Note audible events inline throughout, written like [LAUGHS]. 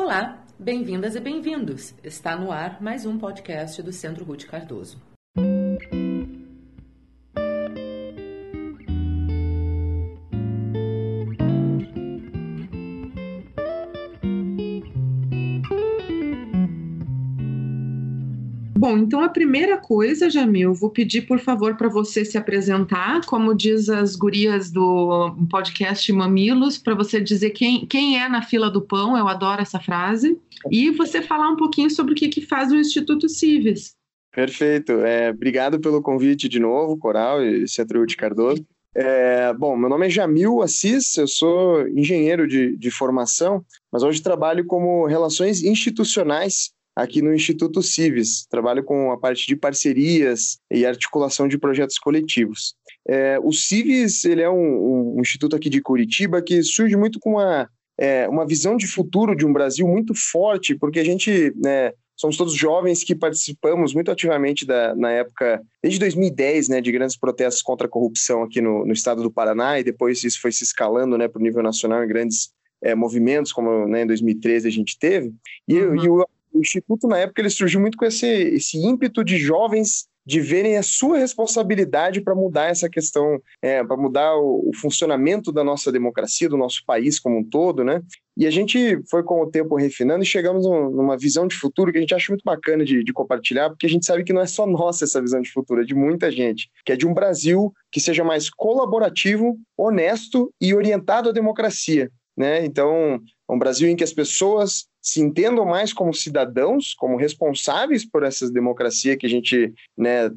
Olá, bem-vindas e bem-vindos. Está no ar mais um podcast do Centro Ruth Cardoso. Bom, então a primeira coisa, Jamil, vou pedir por favor para você se apresentar, como diz as gurias do podcast Mamilos, para você dizer quem, quem é na fila do pão, eu adoro essa frase, e você falar um pouquinho sobre o que, que faz o Instituto Cives. Perfeito, é, obrigado pelo convite de novo, Coral e Centro de Cardoso. É, bom, meu nome é Jamil Assis, eu sou engenheiro de, de formação, mas hoje trabalho como relações institucionais aqui no Instituto Cives. Trabalho com a parte de parcerias e articulação de projetos coletivos. É, o Cives ele é um, um, instituto aqui de Curitiba que surge muito com uma, é, uma visão de futuro de um Brasil muito forte, porque a gente né, somos todos jovens que participamos muito ativamente da, na época, desde 2010, né, de grandes protestos contra a corrupção aqui no, no estado do Paraná, e depois isso foi se escalando né, para o nível nacional em grandes é, movimentos, como né, em 2013 a gente teve. E, uhum. e o o Instituto, na época, ele surgiu muito com esse, esse ímpeto de jovens de verem a sua responsabilidade para mudar essa questão, é, para mudar o, o, funcionamento da nossa democracia, do nosso país como um todo, né? E a gente foi com o tempo refinando e chegamos numa visão de futuro que a gente acha muito bacana de, de, compartilhar, porque a gente sabe que não é só nossa essa visão de futuro, é de muita gente, que é de um Brasil que seja mais colaborativo, honesto e orientado à democracia. Né? Então, um Brasil em que as pessoas se entendam mais como cidadãos, como responsáveis por essa democracia que a gente né,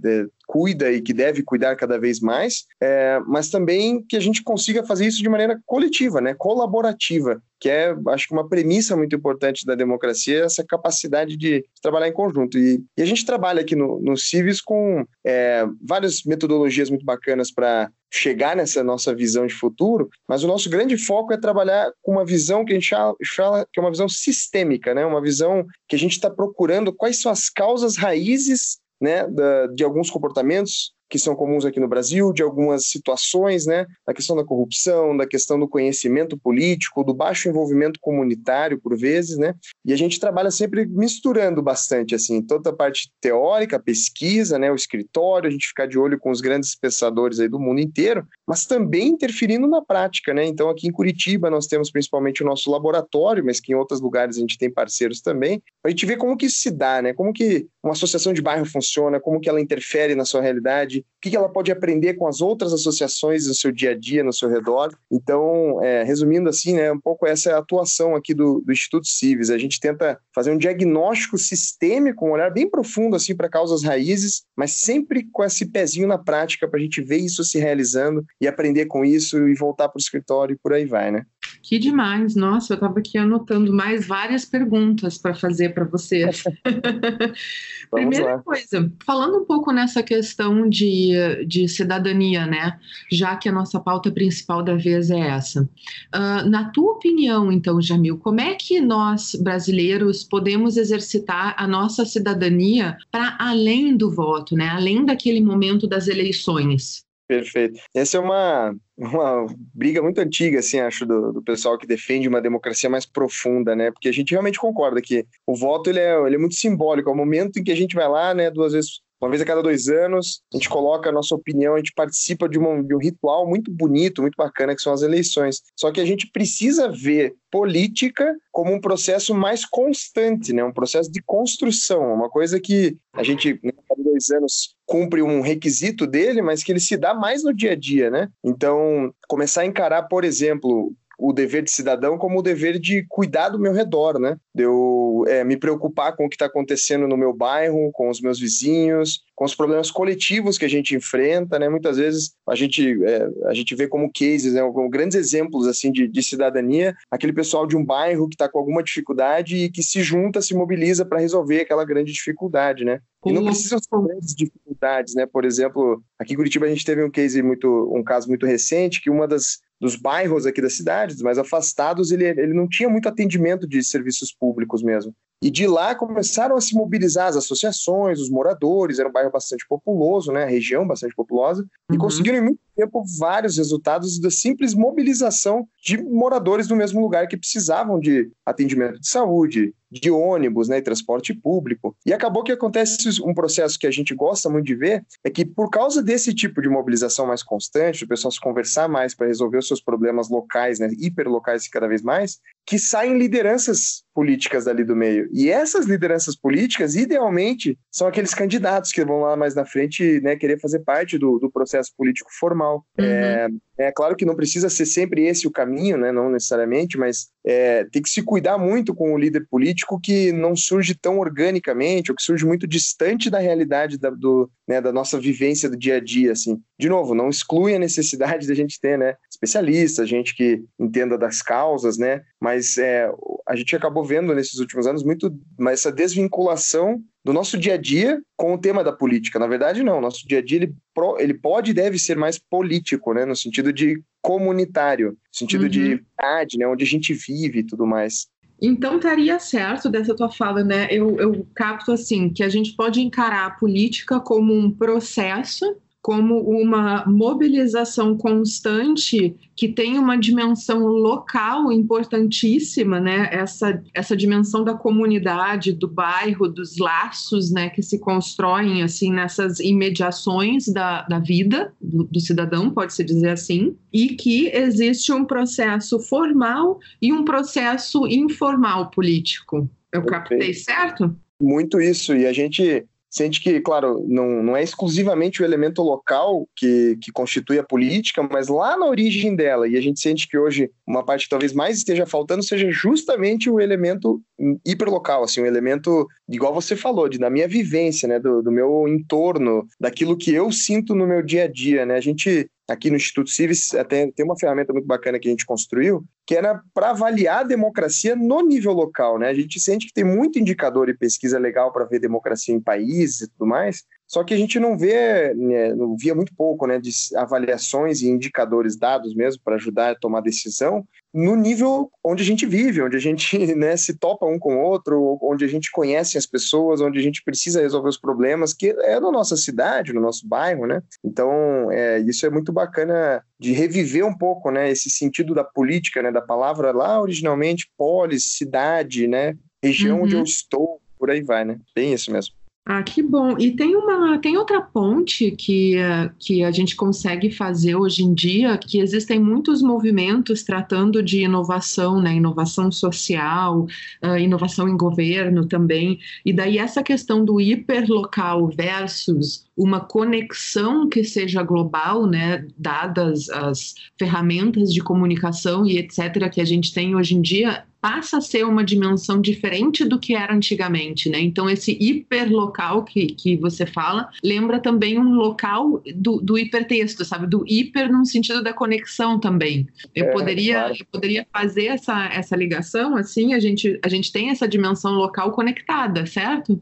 cuida e que deve cuidar cada vez mais, é, mas também que a gente consiga fazer isso de maneira coletiva, né, colaborativa, que é, acho que uma premissa muito importante da democracia, essa capacidade de trabalhar em conjunto. E, e a gente trabalha aqui no, no Civis com é, várias metodologias muito bacanas para chegar nessa nossa visão de futuro, mas o nosso grande foco é trabalhar com uma visão que a gente fala que é uma visão sistêmica, né? uma visão que a gente está procurando quais são as causas raízes né, da, de alguns comportamentos que são comuns aqui no Brasil, de algumas situações, né, da questão da corrupção, da questão do conhecimento político, do baixo envolvimento comunitário, por vezes, né, e a gente trabalha sempre misturando bastante, assim, toda a parte teórica, pesquisa, né, o escritório, a gente ficar de olho com os grandes pensadores aí do mundo inteiro, mas também interferindo na prática, né, então aqui em Curitiba nós temos principalmente o nosso laboratório, mas que em outros lugares a gente tem parceiros também, a gente vê como que isso se dá, né, como que uma associação de bairro funciona, como que ela interfere na sua realidade, o que ela pode aprender com as outras associações no seu dia a dia, no seu redor. Então, é, resumindo assim, né, um pouco essa é a atuação aqui do, do Instituto Civis. A gente tenta fazer um diagnóstico sistêmico, um olhar bem profundo assim para causas raízes, mas sempre com esse pezinho na prática para a gente ver isso se realizando e aprender com isso e voltar para o escritório e por aí vai, né? Que demais! Nossa, eu estava aqui anotando mais várias perguntas para fazer para você. [LAUGHS] [LAUGHS] Primeira lá. coisa, falando um pouco nessa questão de, de cidadania, né? Já que a nossa pauta principal da vez é essa. Uh, na tua opinião, então, Jamil, como é que nós, brasileiros, podemos exercitar a nossa cidadania para além do voto, né? Além daquele momento das eleições? Perfeito. Essa é uma, uma briga muito antiga, assim, acho, do, do pessoal que defende uma democracia mais profunda, né? Porque a gente realmente concorda que o voto ele é, ele é muito simbólico, é o momento em que a gente vai lá, né, duas vezes uma vez a cada dois anos, a gente coloca a nossa opinião, a gente participa de, uma, de um ritual muito bonito, muito bacana, que são as eleições. Só que a gente precisa ver política como um processo mais constante, né? um processo de construção, uma coisa que a gente, né, a cada dois anos, cumpre um requisito dele, mas que ele se dá mais no dia a dia, né? Então, começar a encarar, por exemplo, o dever de cidadão como o dever de cuidar do meu redor, né? De eu é, me preocupar com o que está acontecendo no meu bairro, com os meus vizinhos, com os problemas coletivos que a gente enfrenta, né? Muitas vezes a gente, é, a gente vê como cases, né? como grandes exemplos assim de, de cidadania, aquele pessoal de um bairro que está com alguma dificuldade e que se junta, se mobiliza para resolver aquela grande dificuldade, né? E não precisam ser grandes dificuldades, né? Por exemplo, aqui em Curitiba a gente teve um case muito, um caso muito recente que uma das dos bairros aqui da cidade, mais afastados, ele, ele não tinha muito atendimento de serviços públicos mesmo. E de lá começaram a se mobilizar as associações, os moradores, era um bairro bastante populoso, né, a região bastante populosa, uhum. e conseguiram em muito tempo vários resultados da simples mobilização de moradores do mesmo lugar que precisavam de atendimento de saúde, de ônibus, né, e transporte público. E acabou que acontece um processo que a gente gosta muito de ver, é que por causa desse tipo de mobilização mais constante, o pessoal se conversar mais para resolver os seus problemas locais, né, hiperlocais cada vez mais, que saem lideranças políticas dali do meio. E essas lideranças políticas, idealmente, são aqueles candidatos que vão lá mais na frente né, querer fazer parte do, do processo político formal. Uhum. É, é claro que não precisa ser sempre esse o caminho, né, não necessariamente, mas é, tem que se cuidar muito com o líder político que não surge tão organicamente ou que surge muito distante da realidade da, do, né, da nossa vivência do dia a dia. Assim. De novo, não exclui a necessidade da gente ter né, especialistas, gente que entenda das causas, né, mas é, a gente acabou vendo nesses últimos anos muito essa desvinculação do nosso dia a dia com o tema da política. Na verdade, não. Nosso dia a dia ele, ele pode e deve ser mais político, né? No sentido de comunitário, no sentido uhum. de verdade, né? Onde a gente vive e tudo mais. Então estaria certo dessa tua fala, né? Eu, eu capto assim que a gente pode encarar a política como um processo como uma mobilização constante que tem uma dimensão local importantíssima, né? Essa, essa dimensão da comunidade, do bairro, dos laços, né? Que se constroem assim nessas imediações da, da vida do, do cidadão, pode-se dizer assim, e que existe um processo formal e um processo informal político. Eu captei certo? Muito isso, e a gente sente que, claro, não, não é exclusivamente o elemento local que, que constitui a política, mas lá na origem dela, e a gente sente que hoje uma parte que talvez mais esteja faltando seja justamente o elemento hiperlocal, assim, um elemento, igual você falou, de, da minha vivência, né, do, do meu entorno, daquilo que eu sinto no meu dia a dia, né, a gente aqui no Instituto Civis até tem uma ferramenta muito bacana que a gente construiu, que era para avaliar a democracia no nível local, né? A gente sente que tem muito indicador e pesquisa legal para ver democracia em países e tudo mais, só que a gente não vê, né, não via muito pouco, né, de avaliações e indicadores dados mesmo para ajudar a tomar decisão no nível onde a gente vive, onde a gente [LAUGHS] né, se topa um com o outro, onde a gente conhece as pessoas, onde a gente precisa resolver os problemas, que é na nossa cidade, no nosso bairro, né? Então, é, isso é muito bacana de reviver um pouco, né, esse sentido da política, né, da palavra lá originalmente polis, cidade, né, região uhum. onde eu estou, por aí vai, né? Bem isso mesmo. Ah, que bom. E tem uma, tem outra ponte que, uh, que a gente consegue fazer hoje em dia, que existem muitos movimentos tratando de inovação, né? Inovação social, uh, inovação em governo também. E daí essa questão do hiperlocal versus uma conexão que seja global, né, dadas as ferramentas de comunicação e etc que a gente tem hoje em dia, passa a ser uma dimensão diferente do que era antigamente, né? Então esse hiperlocal que, que você fala lembra também um local do, do hipertexto, sabe? Do hiper no sentido da conexão também. Eu é, poderia claro. eu poderia fazer essa, essa ligação assim, a gente a gente tem essa dimensão local conectada, certo?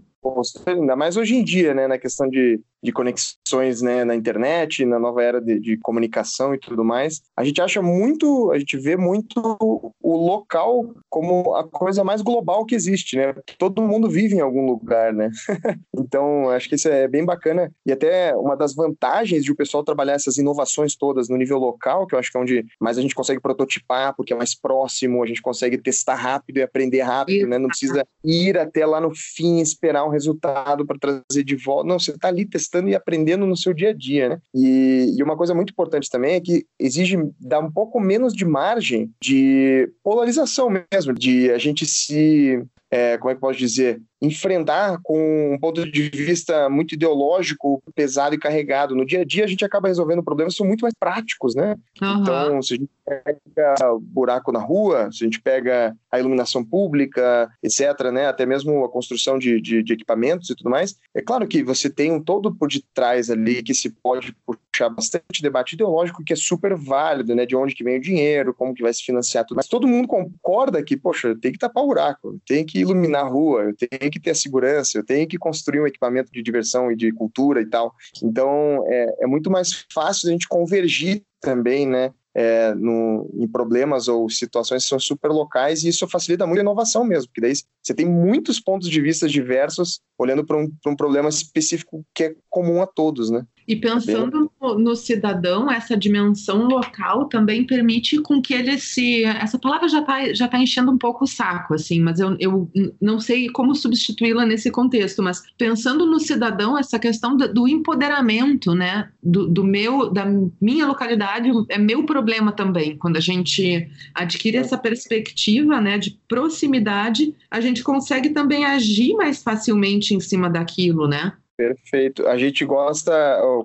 ainda mais hoje em dia, né, na questão de, de conexões né, na internet, na nova era de, de, comunicação e tudo mais, a gente acha muito, a gente vê muito o local como a coisa mais global que existe, né? Todo mundo vive em algum lugar, né? [LAUGHS] então, acho que isso é bem bacana e até uma das vantagens de o pessoal trabalhar essas inovações todas no nível local, que eu acho que é onde mais a gente consegue prototipar, porque é mais próximo, a gente consegue testar rápido e aprender rápido, né? Não precisa ir até lá no fim esperar um resultado para trazer de volta. Não, você está ali testando e aprendendo no seu dia a dia, né? E, e, uma coisa muito importante também é que exige dar um pouco menos de margem de polarização mesmo, de a gente se é, como é que posso dizer, enfrentar com um ponto de vista muito ideológico, pesado e carregado. No dia a dia, a gente acaba resolvendo problemas que são muito mais práticos, né? Uhum. Então, se a gente pega o buraco na rua, se a gente pega a iluminação pública, etc., né? até mesmo a construção de, de, de equipamentos e tudo mais, é claro que você tem um todo por detrás ali que se pode puxar bastante debate ideológico que é super válido, né? De onde que vem o dinheiro, como que vai se financiar tudo. Mas todo mundo concorda que, poxa, tem que tapar o buraco, tem que iluminar a rua, eu tenho que ter a segurança, eu tenho que construir um equipamento de diversão e de cultura e tal. Então, é, é muito mais fácil a gente convergir também, né? É, no, em problemas ou situações que são super locais e isso facilita muito a inovação mesmo, porque daí você tem muitos pontos de vista diversos olhando para um, um problema específico que é comum a todos, né? E pensando no, no, cidadão, essa dimensão local também permite com que ele se. Essa palavra já está já tá enchendo um pouco o saco, assim, mas eu, eu não sei como substituí-la nesse contexto. Mas pensando no cidadão, essa questão do, do empoderamento, né? Do, do, meu, da minha localidade, é meu problema também. Quando a gente adquire essa perspectiva né, de proximidade, a gente consegue também agir mais facilmente em cima daquilo, né? Perfeito. A gente gosta,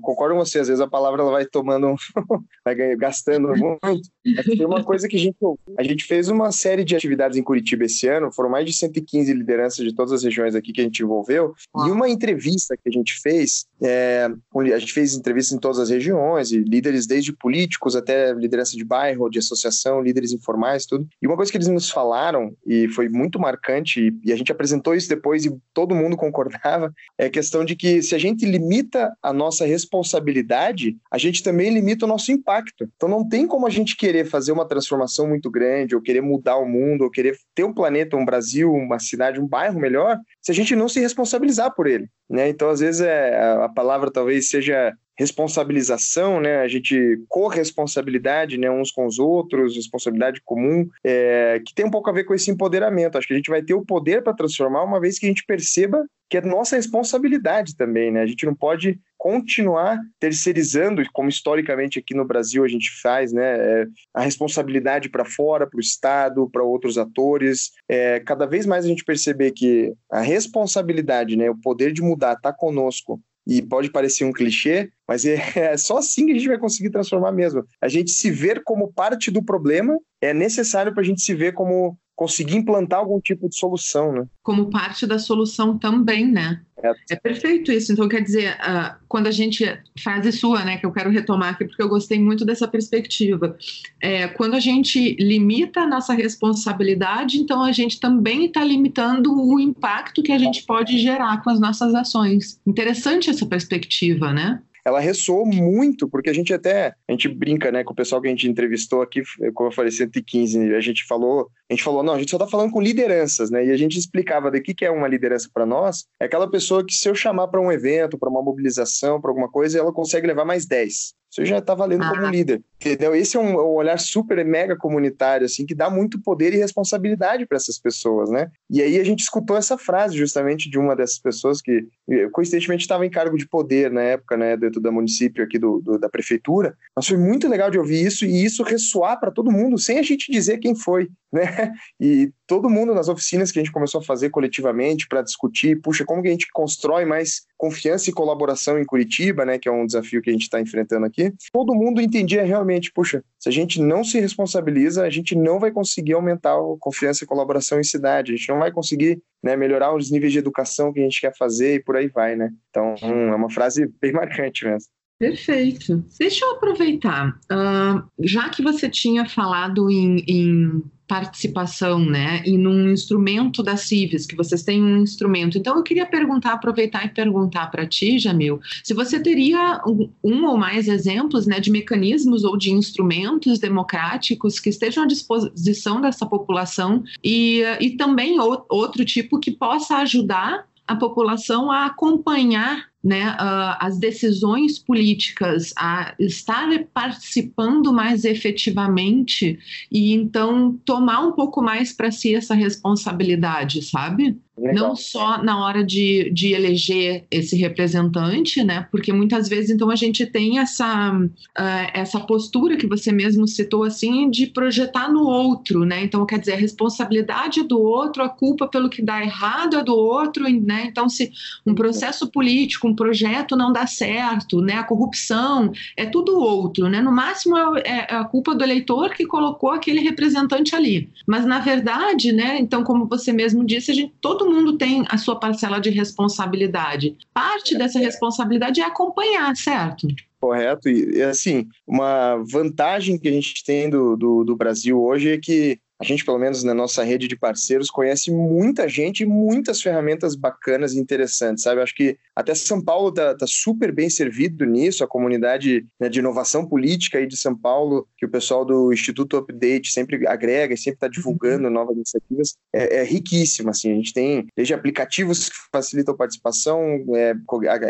concordo com você, às vezes a palavra ela vai tomando, [LAUGHS] vai gastando muito. Tem uma coisa que a gente a gente fez uma série de atividades em Curitiba esse ano, foram mais de 115 lideranças de todas as regiões aqui que a gente envolveu, e uma entrevista que a gente fez, é, a gente fez entrevistas em todas as regiões, e líderes desde políticos até liderança de bairro, de associação, líderes informais, tudo. E uma coisa que eles nos falaram, e foi muito marcante, e, e a gente apresentou isso depois e todo mundo concordava, é a questão de que que se a gente limita a nossa responsabilidade, a gente também limita o nosso impacto. Então não tem como a gente querer fazer uma transformação muito grande, ou querer mudar o mundo, ou querer ter um planeta, um Brasil, uma cidade, um bairro melhor, se a gente não se responsabilizar por ele. Né? Então, às vezes, é, a palavra talvez seja responsabilização, né? A gente corresponsabilidade, né? Uns com os outros, responsabilidade comum, é, que tem um pouco a ver com esse empoderamento. Acho que a gente vai ter o poder para transformar uma vez que a gente perceba que é nossa responsabilidade também, né? A gente não pode continuar terceirizando, como historicamente aqui no Brasil a gente faz, né? É, a responsabilidade para fora, para o Estado, para outros atores. É, cada vez mais a gente perceber que a responsabilidade, né? O poder de mudar está conosco e pode parecer um clichê, mas é, [LAUGHS] é, só assim que a gente vai conseguir transformar mesmo. A gente se ver como parte do problema é necessário para a gente se ver como conseguir implantar algum tipo de solução, né? Como parte da solução também, né? É, é perfeito isso. Então, quer dizer, uh, quando a gente frase sua, né, que eu quero retomar aqui porque eu gostei muito dessa perspectiva, é, quando a gente limita a nossa responsabilidade, então a gente também está limitando o impacto que a gente pode gerar com as nossas ações. Interessante essa perspectiva, né? Ela ressoou muito, porque a gente até, a gente brinca, né, com o pessoal que a gente entrevistou aqui, como eu falei, 115, a gente falou, a gente falou, não, a gente só tá falando com lideranças, né, e a gente explicava do que, que é uma liderança para nós, é aquela pessoa que se eu chamar para um evento, para uma mobilização, para alguma coisa, ela consegue levar mais 10 você já está valendo ah. como líder. Entendeu? Esse é um, um, olhar super mega comunitário, assim, que dá muito poder e responsabilidade para essas pessoas, né? E aí a gente escutou essa frase justamente de uma dessas pessoas que, coincidentemente, estava em cargo de poder na época, né, dentro do município aqui do, do da prefeitura. Mas foi muito legal de ouvir isso e isso ressoar para todo mundo, sem a gente dizer quem foi, né? [LAUGHS] E todo mundo nas oficinas que a gente começou a fazer coletivamente para discutir, puxa, como que a gente constrói mais confiança e colaboração em Curitiba, né, que é um desafio que a gente está enfrentando aqui. Todo mundo entendia realmente, puxa, se a gente não se responsabiliza, a gente não vai conseguir aumentar a confiança e colaboração em cidade, a gente não vai conseguir né, melhorar os níveis de educação que a gente quer fazer e por aí vai, né? Então, hum, é uma frase bem [LAUGHS] marcante mesmo. Perfeito. Deixa eu aproveitar, uh, já que você tinha falado em, em participação, né, e num instrumento da Civis, que vocês têm um instrumento. Então, eu queria perguntar, aproveitar e perguntar para ti, Jamil, se você teria um, ou mais exemplos, né, de mecanismos ou de instrumentos democráticos que estejam à disposição dessa população e, e também outro tipo que possa ajudar a população a acompanhar né, uh, as decisões políticas, a estar participando mais efetivamente e então tomar um pouco mais para si essa responsabilidade, sabe? Legal. Não só na hora de, de eleger esse representante, né? Porque muitas vezes, então, a gente tem essa, uh, essa postura que você mesmo citou, assim, de projetar no outro, né? Então, quer dizer, a responsabilidade é do outro, a culpa pelo que dá errado é do outro, né? Então, se um processo político, um projeto não dá certo, né? A corrupção, é tudo outro, né? No máximo é, é, é a culpa do eleitor que colocou aquele representante ali. Mas, na verdade, né? Então, como você mesmo disse, a gente, todo todo mundo tem a sua parcela de responsabilidade. Parte dessa responsabilidade é acompanhar, certo? Correto. E, assim, uma vantagem que a gente tem do, do, do Brasil hoje é que a gente, pelo menos na nossa rede de parceiros, conhece muita gente e muitas ferramentas bacanas e interessantes, sabe? Acho que até São Paulo está tá super bem servido nisso, a comunidade né, de inovação política aí de São Paulo, que o pessoal do Instituto Update sempre agrega e sempre está divulgando uhum. novas iniciativas, é, é, riquíssima, assim, a gente tem desde aplicativos que facilitam a participação, é,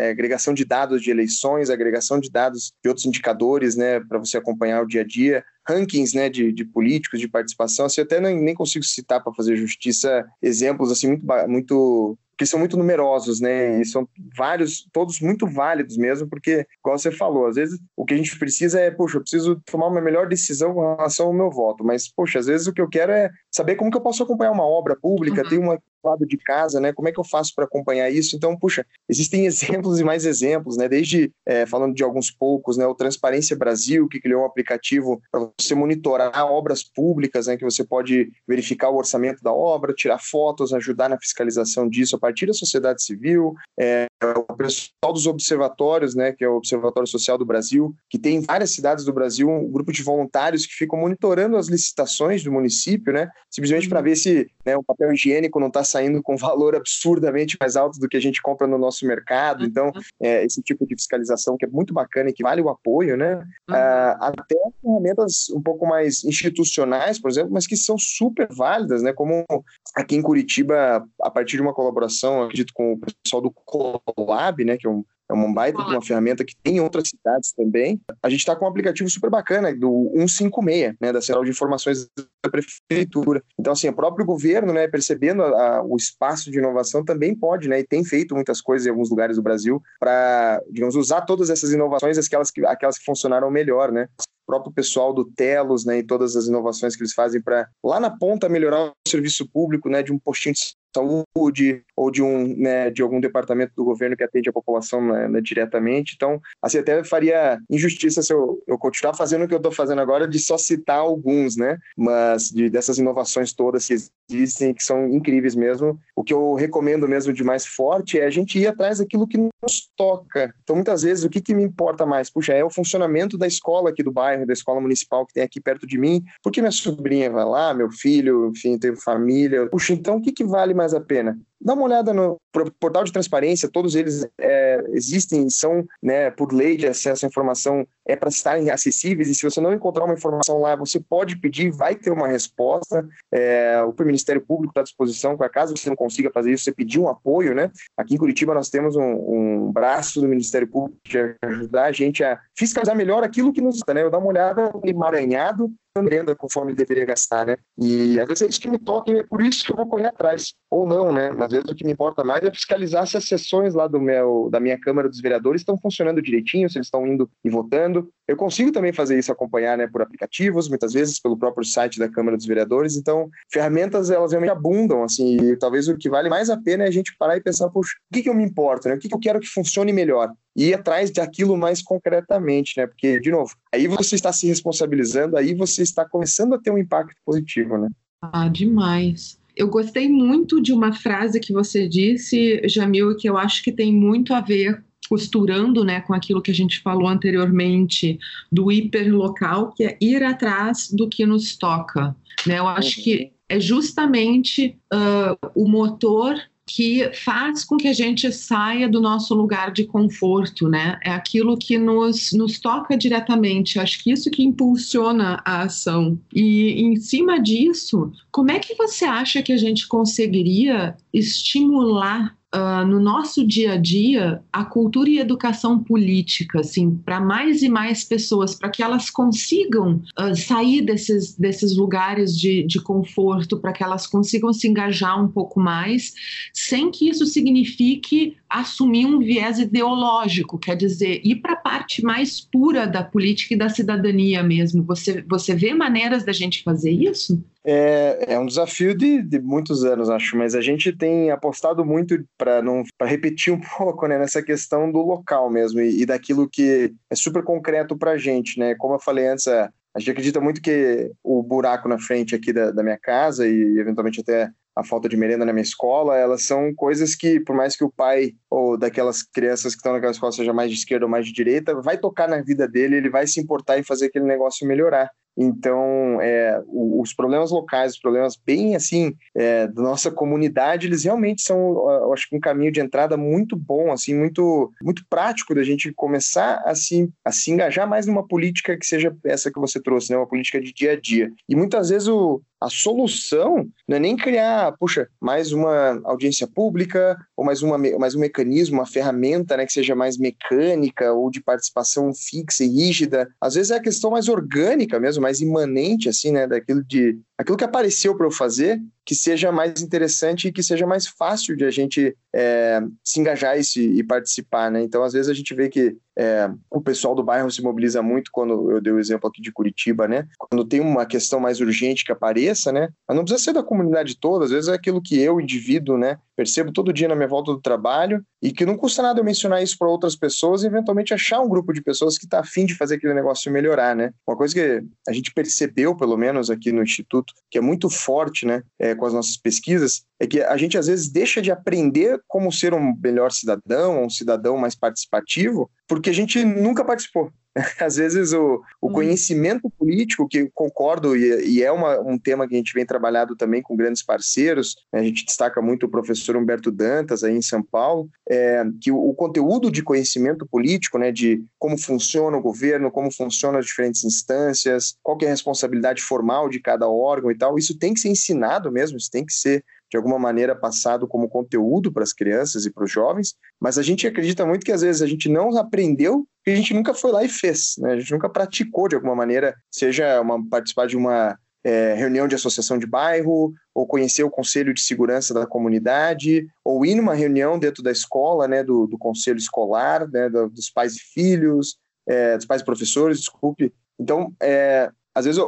agregação de dados de eleições, agregação de dados de outros indicadores, né, para você acompanhar o dia a dia, rankings né, de, de políticos, de participação, assim, eu até nem, nem consigo citar para fazer justiça exemplos assim muito, muito que são muito numerosos, né? E são vários, todos muito válidos mesmo, porque, como você falou, às vezes o que a gente precisa é, poxa, eu preciso tomar uma melhor decisão com relação ao meu voto, mas, poxa, às vezes o que eu quero é saber como que eu posso acompanhar uma obra pública, uhum. tem uma lado de casa, né? Como é que eu faço para acompanhar isso? Então, puxa, existem [LAUGHS] exemplos e mais exemplos, né? Desde é, falando de alguns poucos, né? O Transparência Brasil, que criou um aplicativo para você monitorar obras públicas, né? Que você pode verificar o orçamento da obra, tirar fotos, ajudar na fiscalização disso a partir da sociedade civil. É, o pessoal dos observatórios, né? Que é o Observatório Social do Brasil, que tem em várias cidades do Brasil um grupo de voluntários que ficam monitorando as licitações do município, né? Simplesmente para uhum. ver se né, o papel higiênico não está saindo com valor absurdamente mais alto do que a gente compra no nosso mercado. Uhum. Então, é, esse tipo de fiscalização que é muito bacana e que vale o apoio, né? Uhum. Uh, até ferramentas um pouco mais institucionais, por exemplo, mas que são super válidas, né? Como aqui em Curitiba, a partir de uma colaboração, acredito, com o pessoal do Colab, né? Que é um é uma baita de uma ferramenta que tem em outras cidades também. A gente está com um aplicativo super bacana do 156, né, da Central de Informações da Prefeitura. Então, assim, o próprio governo, né, percebendo a, a, o espaço de inovação, também pode, né, e tem feito muitas coisas em alguns lugares do Brasil para, digamos, usar todas essas inovações, aquelas que, aquelas que funcionaram melhor, né o próprio pessoal do Telos, né, e todas as inovações que eles fazem para lá na ponta melhorar o serviço público, né, de um postinho de saúde ou de um né, de algum departamento do governo que atende a população né, né, diretamente. Então, assim, até faria injustiça se eu, eu continuar fazendo o que eu estou fazendo agora de só citar alguns, né? Mas de, dessas inovações todas que existem, que são incríveis mesmo. O que eu recomendo mesmo de mais forte é a gente ir atrás daquilo que nos toca. Então, muitas vezes, o que, que me importa mais? Puxa, é o funcionamento da escola aqui do bairro, da escola municipal que tem aqui perto de mim, porque minha sobrinha vai lá, meu filho, enfim, tem família. Puxa, então o que, que vale mais a pena? Dá uma olhada no portal de transparência, todos eles é, existem, são, né, por lei de acesso à informação, é para estarem acessíveis, e se você não encontrar uma informação lá, você pode pedir, vai ter uma resposta. É, o Ministério Público está à disposição, para caso você não consiga fazer isso, você pedir um apoio, né? Aqui em Curitiba nós temos um, um braço do Ministério Público de ajudar a gente a fiscalizar melhor aquilo que nos né? Eu dar uma olhada emaranhado renda conforme deveria gastar, né? E às vezes é isso que me toca e é por isso que eu vou correr atrás. Ou não, né? Às vezes o que me importa mais é fiscalizar se as sessões lá do meu, da minha Câmara dos Vereadores estão funcionando direitinho, se eles estão indo e votando. Eu consigo também fazer isso, acompanhar, né, por aplicativos, muitas vezes pelo próprio site da Câmara dos Vereadores. Então, ferramentas, elas realmente abundam, assim, e talvez o que vale mais a pena é a gente parar e pensar, poxa, o que, que eu me importo, né? O que, que eu quero que funcione melhor? E ir atrás daquilo mais concretamente, né? Porque, de novo, aí você está se responsabilizando, aí você está começando a ter um impacto positivo, né? Ah, demais. Eu gostei muito de uma frase que você disse, Jamil, que eu acho que tem muito a ver costurando né, com aquilo que a gente falou anteriormente do hiperlocal, que é ir atrás do que nos toca. Né? Eu acho que uhum. é justamente uh, o motor que faz com que a gente saia do nosso lugar de conforto, né? É aquilo que nos, nos toca diretamente. Acho que isso que impulsiona a ação. E em cima disso, como é que você acha que a gente conseguiria estimular uh, no nosso dia a dia a cultura e educação política, assim, para mais e mais pessoas, para que elas consigam uh, sair desses, desses lugares de, de conforto, para que elas consigam se engajar um pouco mais, sem que isso signifique assumir um viés ideológico, quer dizer, ir para a parte mais pura da política e da cidadania mesmo. Você, você vê maneiras da gente fazer isso? É, é um desafio de, de muitos anos, acho, mas a gente tem apostado muito para não para repetir um [LAUGHS] pouco né, nessa questão do local mesmo e, e daquilo que é super concreto para a gente, né? Como eu falei antes, a, a gente acredita muito que o buraco na frente aqui da, da minha casa e eventualmente até a falta de merenda na minha escola, elas são coisas que, por mais que o pai ou daquelas crianças que estão naquela escola seja mais de esquerda ou mais de direita, vai tocar na vida dele, ele vai se importar em fazer aquele negócio melhorar. Então, é, os problemas locais, os problemas bem assim é, da nossa comunidade, eles realmente são, eu acho que um caminho de entrada muito bom, assim, muito muito prático da gente começar a se, a se engajar mais numa política que seja essa que você trouxe, né, uma política de dia a dia. E muitas vezes o, a solução não é nem criar, puxa, mais uma audiência pública ou mais, uma, mais um mecanismo, uma ferramenta né, que seja mais mecânica ou de participação fixa e rígida. Às vezes é a questão mais orgânica mesmo, mais imanente, assim, né, daquilo de aquilo que apareceu para eu fazer que seja mais interessante e que seja mais fácil de a gente é, se engajar e, se, e, participar, né? Então, às vezes a gente vê que é, o pessoal do bairro se mobiliza muito quando eu dei o exemplo aqui de Curitiba, né? Quando tem uma questão mais urgente que apareça, né? Mas não precisa ser da comunidade toda, às vezes é aquilo que eu, indivíduo, né? Percebo todo dia na minha volta do trabalho e que não custa nada eu mencionar isso para outras pessoas e eventualmente achar um grupo de pessoas que está afim de fazer aquele negócio melhorar, né? Uma coisa que a gente percebeu, pelo menos aqui no Instituto, que é muito forte, né? É, com as nossas pesquisas, é que a gente às vezes deixa de aprender como ser um melhor cidadão, um cidadão mais participativo, porque a gente nunca participou. [LAUGHS] Às vezes o, o hum. conhecimento político, que concordo, e, e é uma, um tema que a gente vem trabalhado também com grandes parceiros, né? a gente destaca muito o professor Humberto Dantas aí em São Paulo, é, que o, o, conteúdo de conhecimento político, né, de como funciona o governo, como funcionam as diferentes instâncias, qual é a responsabilidade formal de cada órgão e tal, isso tem que ser ensinado mesmo, isso tem que ser de alguma maneira passado como conteúdo para as crianças e para os jovens, mas a gente acredita muito que às vezes a gente não aprendeu porque a gente nunca foi lá e fez, né? a gente nunca praticou de alguma maneira, seja uma, participar de uma é, reunião de associação de bairro, ou conhecer o conselho de segurança da comunidade, ou ir numa reunião dentro da escola, né, do, do conselho escolar, né, do, dos pais e filhos, é, dos pais e professores, desculpe. Então, é, às vezes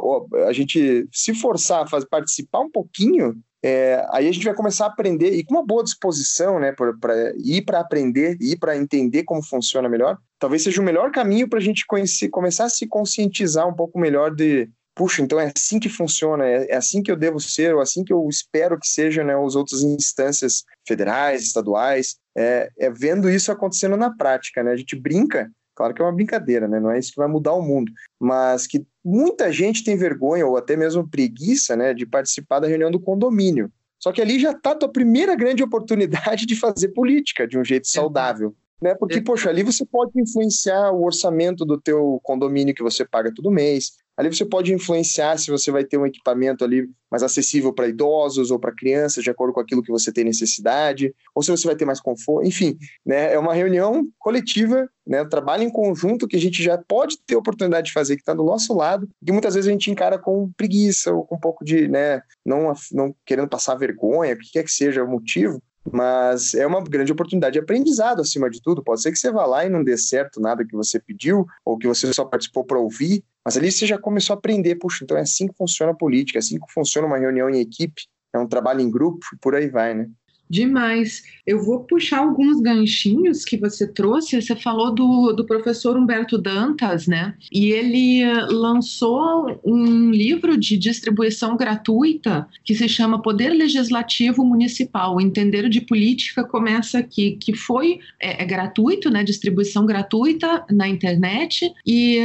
a gente se forçar a fazer, participar um pouquinho é, aí a gente vai começar a aprender, e com uma boa disposição, né, para ir para aprender, ir para entender como funciona melhor, talvez seja o melhor caminho para a gente conhecer, começar a se conscientizar um pouco melhor de, puxa, então é assim que funciona, é, é assim que eu devo ser, ou assim que eu espero que sejam né, as outras instâncias federais, estaduais, é, é vendo isso acontecendo na prática, né? A gente brinca Claro que é uma brincadeira, né? Não é isso que vai mudar o mundo, mas que muita gente tem vergonha ou até mesmo preguiça, né, de participar da reunião do condomínio. Só que ali já está a tua primeira grande oportunidade de fazer política de um jeito saudável. Né? Porque, poxa, ali você pode influenciar o orçamento do teu condomínio que você paga todo mês. Ali você pode influenciar se você vai ter um equipamento ali mais acessível para idosos ou para crianças, de acordo com aquilo que você tem necessidade, ou se você vai ter mais conforto. Enfim, né, é uma reunião coletiva, né, trabalho em conjunto que a gente já pode ter oportunidade de fazer, que está do nosso lado, que muitas vezes a gente encara com preguiça ou com um pouco de, né, não, não querendo passar vergonha, o que quer que seja o motivo, mas é uma grande oportunidade de aprendizado acima de tudo. Pode ser que você vá lá e não dê certo nada que você pediu, ou que você só participou para ouvir, mas ali você já começou a aprender, puxa, então é assim que funciona a política, é assim que funciona uma reunião em equipe, é um trabalho em grupo e por aí vai, né? Demais. Eu vou puxar alguns ganchinhos que você trouxe. Você falou do, do professor Humberto Dantas, né? E ele lançou um livro de distribuição gratuita que se chama Poder Legislativo Municipal. Entender de Política começa aqui, que foi é, é gratuito, né? Distribuição gratuita na internet e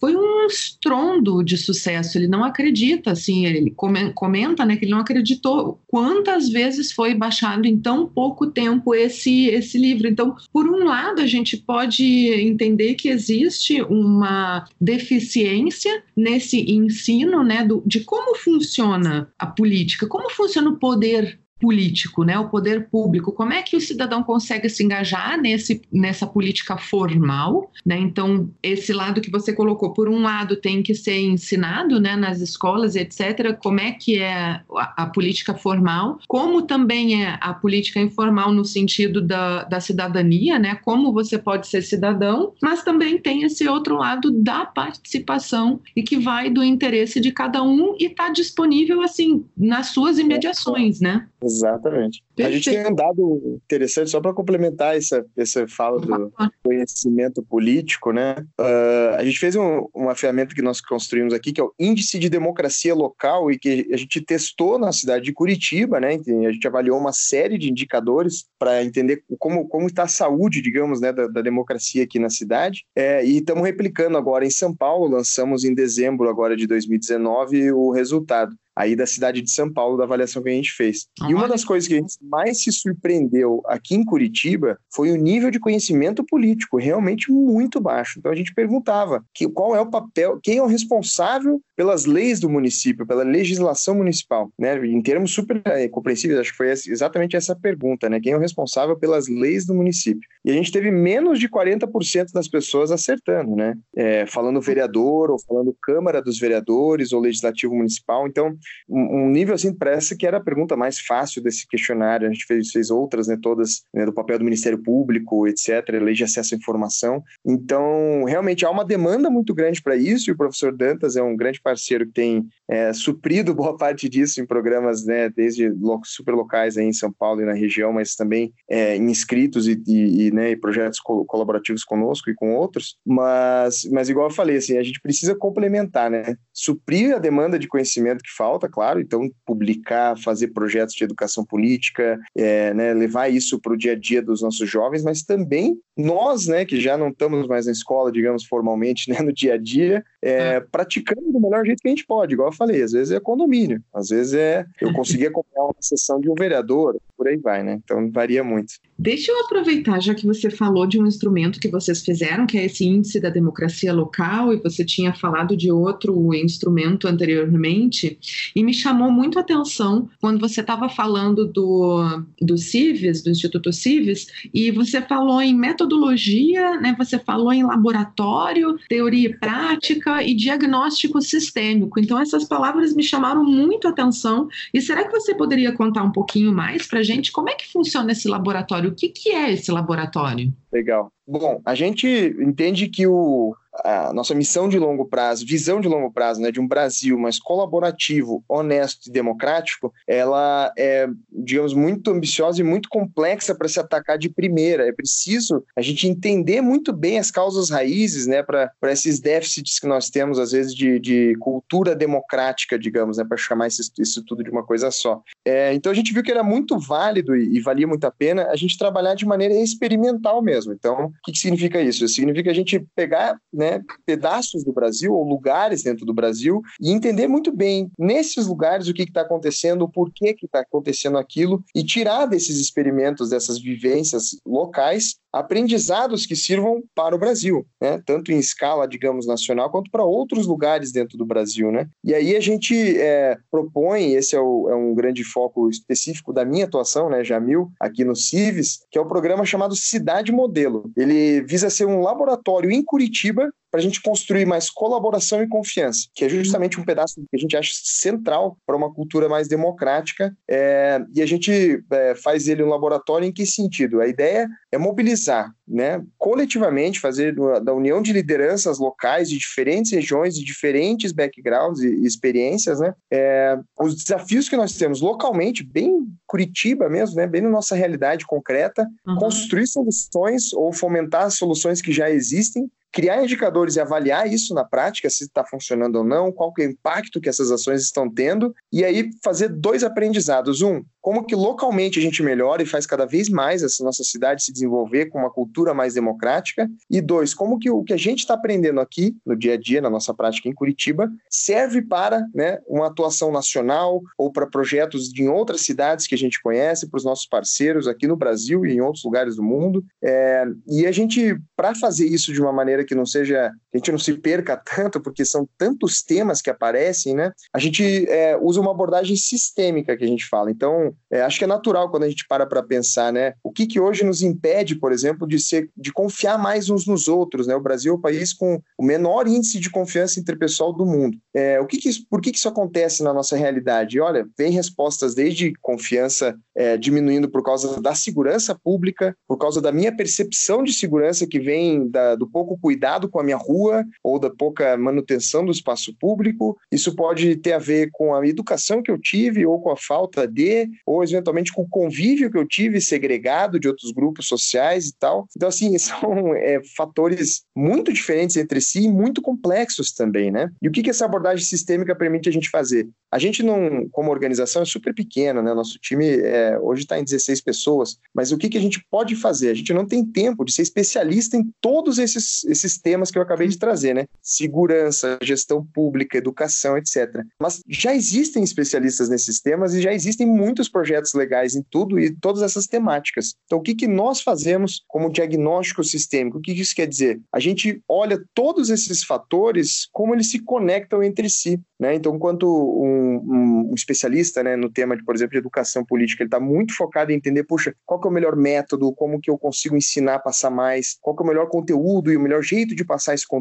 foi um estrondo de sucesso. Ele não acredita, assim, ele comenta, né? Que ele não acreditou quantas vezes foi baixado em tão pouco tempo esse, esse livro. Então, por um lado, a gente pode entender que existe uma deficiência nesse ensino né, do, de como funciona a política, como funciona o poder político, né, o poder público, como é que o cidadão consegue se engajar nesse, nessa política formal, né, então esse lado que você colocou, por um lado tem que ser ensinado, né, nas escolas, etc, como é que é a, a política formal, como também é a política informal no sentido da, da cidadania, né, como você pode ser cidadão, mas também tem esse outro lado da participação e que vai do interesse de cada um e está disponível, assim, nas suas imediações, né. Exatamente. Perfeito. A gente tem um dado interessante, só para complementar essa, essa fala do conhecimento político, né? Uh, a gente fez um, uma ferramenta que nós construímos aqui, que é o Índice de Democracia Local, e que a gente testou na cidade de Curitiba, né? A gente avaliou uma série de indicadores para entender como, como está a saúde, digamos, né, da, da democracia aqui na cidade. É, e estamos replicando agora em São Paulo, lançamos em dezembro agora de 2019 o resultado aí da cidade de São Paulo, da avaliação que a gente fez. E uma das coisas que a gente mais se surpreendeu aqui em Curitiba foi o nível de conhecimento político, realmente muito baixo. Então a gente perguntava que, qual é o papel, quem é o responsável pelas leis do município, pela legislação municipal, né? Em termos super é, compreensíveis, acho que foi exatamente essa pergunta, né? Quem é o responsável pelas leis do município? E a gente teve menos de 40% das pessoas acertando, né? É, falando vereador, ou falando Câmara dos Vereadores, ou Legislativo Municipal. Então, um, nível assim, parece que era a pergunta mais fácil desse questionário. A gente fez, fez outras, né, todas né, do papel do Ministério Público, etc., lei de acesso à informação. Então, realmente há uma demanda muito grande para isso, e o professor Dantas é um grande parceiro que tem é, suprido [LAUGHS] boa parte disso em programas, né, desde super locais aí em São Paulo e na região, mas também é, em inscritos e, e, e, né, projetos colaborativos conosco e com outros. Mas, mas igual eu falei, assim, a gente precisa complementar, né, suprir a demanda de conhecimento que falta claro, então publicar, fazer projetos de educação política, é, né, levar isso para o dia a dia dos nossos jovens, mas também nós, né, que já não estamos mais na escola, digamos, formalmente, [LAUGHS] né, no dia a dia, é, é. praticando do melhor jeito que a gente pode, igual eu falei, às vezes é condomínio, às vezes é eu conseguir acompanhar uma sessão de um vereador, por aí vai, né? Então varia muito. Deixa eu aproveitar, já que você falou de um instrumento que vocês fizeram, que é esse índice da democracia local, e você tinha falado de outro instrumento anteriormente, e me chamou muito a atenção quando você estava falando do, do CIVES, do Instituto CIVES, e você falou em metodologia, né? Você falou em laboratório, teoria e prática e diagnóstico sistêmico. Então essas palavras me chamaram muito a atenção. E será que você poderia contar um pouquinho mais para gente como é que funciona esse laboratório? O que, que é esse laboratório? Legal. Bom, a gente entende que o, a nossa missão de longo prazo, visão de longo prazo, né, de um Brasil mais colaborativo, honesto e democrático, ela é, digamos, muito ambiciosa e muito complexa para se atacar de primeira. É preciso a gente entender muito bem as causas raízes, né, para esses déficits que nós temos, às vezes, de, de cultura democrática, digamos, né, para chamar isso, isso, tudo de uma coisa só. É, então a gente viu que era muito válido e, e, valia muito a pena a gente trabalhar de maneira experimental mesmo. Então, o que, que significa isso? Significa a gente pegar, né, né, pedaços do Brasil ou lugares dentro do Brasil e entender muito bem nesses lugares o que está acontecendo, o porquê que está acontecendo aquilo e tirar desses experimentos, dessas vivências locais, aprendizados que sirvam para o Brasil, né? tanto em escala, digamos, nacional, quanto para outros lugares dentro do Brasil. Né? E aí a gente é, propõe, esse é, o, é, um grande foco específico da minha atuação, né, Jamil, aqui no CIVES, que é o programa chamado Cidade Modelo. Ele visa ser um laboratório em Curitiba para a gente construir mais colaboração e confiança, que é justamente um pedaço que a gente acha central para uma cultura mais democrática. É, e a gente é, faz ele um laboratório em que sentido? A ideia é mobilizar, né, coletivamente, fazer da união de lideranças locais de diferentes regiões, de diferentes backgrounds e experiências, né, é, os desafios que nós temos localmente, bem Curitiba mesmo, né, bem na nossa realidade concreta, uhum. construir soluções ou fomentar soluções que já existem criar indicadores e avaliar isso na prática, se está funcionando ou não, qual é o impacto que essas ações estão tendo, e aí fazer dois aprendizados. Um, como que localmente a gente melhora e faz cada vez mais essa nossa cidade se desenvolver com uma cultura mais democrática. E dois, como que o que a gente está aprendendo aqui no dia a dia, na nossa prática em Curitiba, serve para né, uma atuação nacional ou para projetos em outras cidades que a gente conhece, para os nossos parceiros aqui no Brasil e em outros lugares do mundo. É, e a gente, para fazer isso de uma maneira que não seja, a gente não se perca tanto, porque são tantos temas que aparecem, né? A gente é, usa uma abordagem sistêmica que a gente fala. Então, é, acho que é natural quando a gente para para pensar, né? O que, que hoje nos impede, por exemplo, de ser, de confiar mais uns nos outros, né? O Brasil é o país com o menor índice de confiança interpessoal do mundo. É, o que, que por que, que isso acontece na nossa realidade? Olha, vem respostas desde confiança é, diminuindo por causa da segurança pública, por causa da minha percepção de segurança que vem da, do pouco cuidado com a minha rua rua ou da pouca manutenção do espaço público. Isso pode ter a ver com a educação que eu tive ou com a falta de, ou eventualmente com o convívio que eu tive segregado de outros grupos sociais e tal. Então, assim, [LAUGHS] são é, fatores muito diferentes entre si e muito complexos também, né? E o que, que essa abordagem sistêmica permite a gente fazer? A gente não, como organização, é super pequena, né? Nosso time é, hoje está em 16 pessoas, mas o que, que a gente pode fazer? A gente não tem tempo de ser especialista em todos esses, esses temas que eu acabei de trazer, né? Segurança, gestão pública, educação, etc. Mas já existem especialistas nesses temas e já existem muitos projetos legais em tudo e todas essas temáticas. Então, o que, que nós fazemos como diagnóstico sistêmico? O que, que isso quer dizer? A gente olha todos esses fatores, como eles se conectam entre si. Né? Então, enquanto um, um, especialista né, no tema, de, por exemplo, de educação política, ele está muito focado em entender, puxa, qual é o melhor método, como que eu consigo ensinar a passar mais, qual é o melhor conteúdo e o melhor jeito de passar esse conteúdo,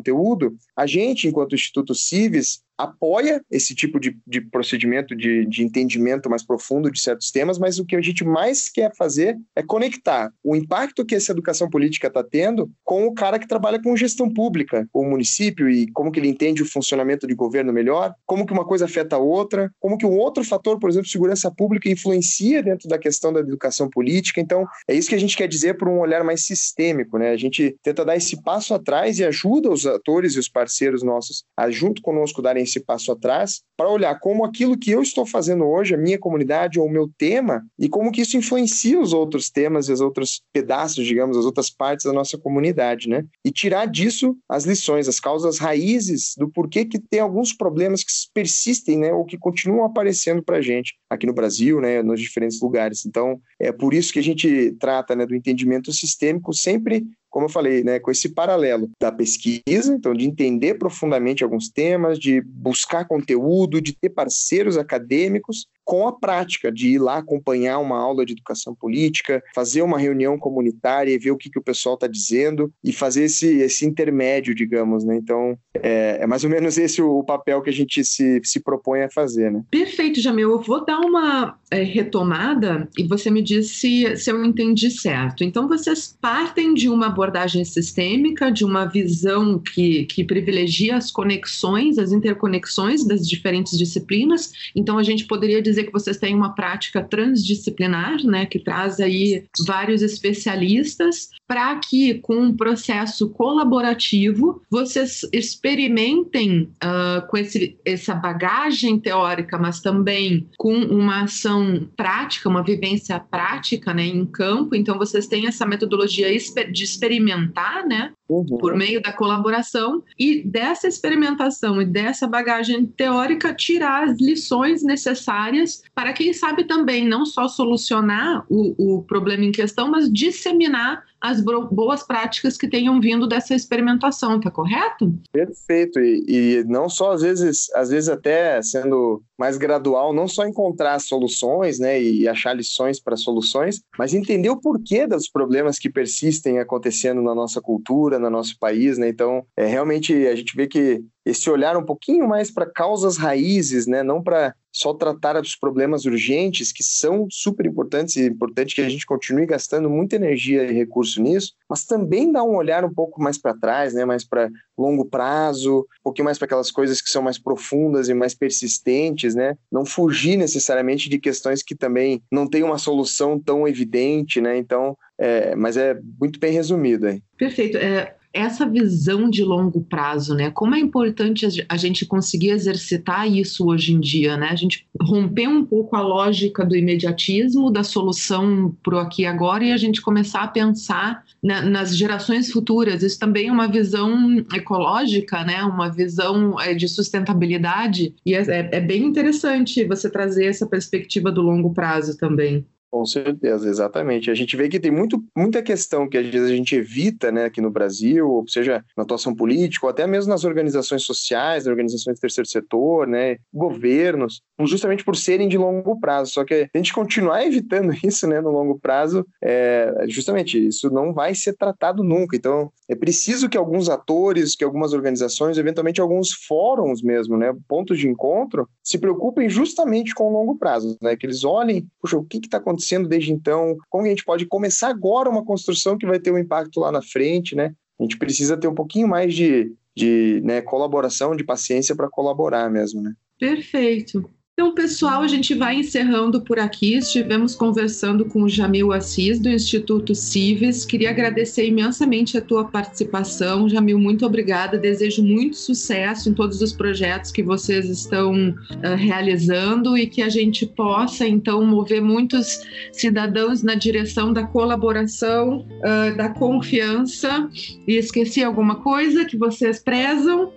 a gente, enquanto Instituto Civis, apoia esse tipo de, de procedimento de, de entendimento mais profundo de certos temas, mas o que a gente mais quer fazer é conectar o impacto que essa educação política está tendo com o cara que trabalha com gestão pública, o município e como que ele entende o funcionamento de governo melhor, como que uma coisa afeta a outra, como que um outro fator, por exemplo, segurança pública, influencia dentro da questão da educação política. Então, é isso que a gente quer dizer por um olhar mais sistêmico, né? A gente tenta dar esse passo atrás e ajuda os atores e os parceiros nossos a, junto conosco, darem esse passo atrás para olhar como aquilo que eu estou fazendo hoje, a minha comunidade ou o meu tema, e como que isso influencia os outros temas e os outros pedaços, digamos, as outras partes da nossa comunidade, né? E tirar disso as lições, as causas raízes do porquê que tem alguns problemas que persistem, né, ou que continuam aparecendo para a gente aqui no Brasil, né, nos diferentes lugares. Então, é por isso que a gente trata, né, do entendimento sistêmico sempre como eu falei, né, com esse paralelo da pesquisa, então de entender profundamente alguns temas, de buscar conteúdo, de ter parceiros acadêmicos com a prática de ir lá acompanhar uma aula de educação política, fazer uma reunião comunitária e ver o que, que o pessoal está dizendo e fazer esse, esse intermédio, digamos, né? Então, é, é mais ou menos esse o, papel que a gente se, se propõe a fazer, né? Perfeito, Jamil. Eu vou dar uma é, retomada e você me diz se, se eu entendi certo. Então, vocês partem de uma abordagem sistêmica, de uma visão que, que privilegia as conexões, as interconexões das diferentes disciplinas. Então, a gente poderia dizer dizer que vocês têm uma prática transdisciplinar, né, que traz aí vários especialistas para que, com um processo colaborativo, vocês experimentem uh, com esse, essa bagagem teórica, mas também com uma ação prática, uma vivência prática né, em campo. Então, vocês têm essa metodologia de experimentar, né, Uhum. por meio da colaboração e dessa experimentação e dessa bagagem teórica tirar as lições necessárias para quem sabe também não só solucionar o, o problema em questão, mas disseminar as boas práticas que tenham vindo dessa experimentação, tá correto? Perfeito. E, e, não só às vezes, às vezes até sendo mais gradual, não só encontrar soluções, né, e achar lições para soluções, mas entender o porquê dos problemas que persistem acontecendo na nossa cultura, no nosso país, né? Então, é realmente a gente vê que esse olhar um pouquinho mais para causas raízes, né? Não para só tratar dos problemas urgentes, que são super importantes e é importante que a gente continue gastando muita energia e recurso nisso, mas também dar um olhar um pouco mais para trás, né? mais para longo prazo, um pouquinho mais para aquelas coisas que são mais profundas e mais persistentes, né? Não fugir necessariamente de questões que também não têm uma solução tão evidente, né? Então, é, mas é muito bem resumido aí. Perfeito. É, essa visão de longo prazo, né? Como é importante a gente conseguir exercitar isso hoje em dia, né? A gente romper um pouco a lógica do imediatismo, da solução pro aqui e agora e a gente começar a pensar na, nas gerações futuras. Isso também é uma visão ecológica, né? Uma visão é, de sustentabilidade e é, é, é bem interessante você trazer essa perspectiva do longo prazo também. Com certeza, exatamente. A gente vê que tem muito, muita questão que às vezes a gente evita né, aqui no Brasil, ou seja, na atuação política, ou até mesmo nas organizações sociais, organizações do terceiro setor, né, governos, justamente por serem de longo prazo. Só que a gente continuar evitando [LAUGHS] isso né, no longo prazo, é, justamente isso não vai ser tratado nunca. Então, é preciso que alguns atores, que algumas organizações, eventualmente alguns fóruns mesmo, né, pontos de encontro, se preocupem justamente com o longo prazo, né, que eles olhem, puxa, o que está acontecendo acontecendo desde então, como a gente pode começar agora uma construção que vai ter um impacto lá na frente, né? A gente precisa ter um pouquinho mais de, de né, colaboração, de paciência para colaborar mesmo, né? Perfeito. Então, pessoal, a gente vai encerrando por aqui. Estivemos conversando com o Jamil Assis, do Instituto Cives. Queria agradecer imensamente a tua participação. Jamil, muito obrigada. Desejo muito sucesso em todos os projetos que vocês estão uh, realizando e que a gente possa, então, mover muitos cidadãos na direção da colaboração, uh, da confiança. E esqueci alguma coisa que vocês prezam?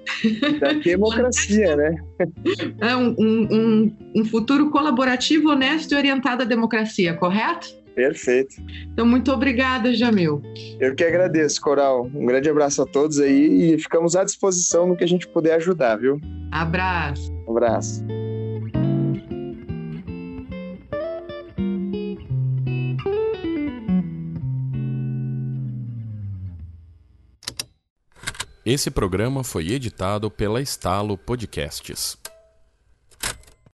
Da democracia, né? [LAUGHS] É um, um, um, futuro colaborativo, honesto e orientado à democracia, correto? Perfeito. Então, muito obrigada, Jamil. Eu que agradeço, Coral. Um grande abraço a todos aí e ficamos à disposição no que a gente puder ajudar, viu? Abraço. Um abraço. Esse programa foi editado pela Estalo Podcasts.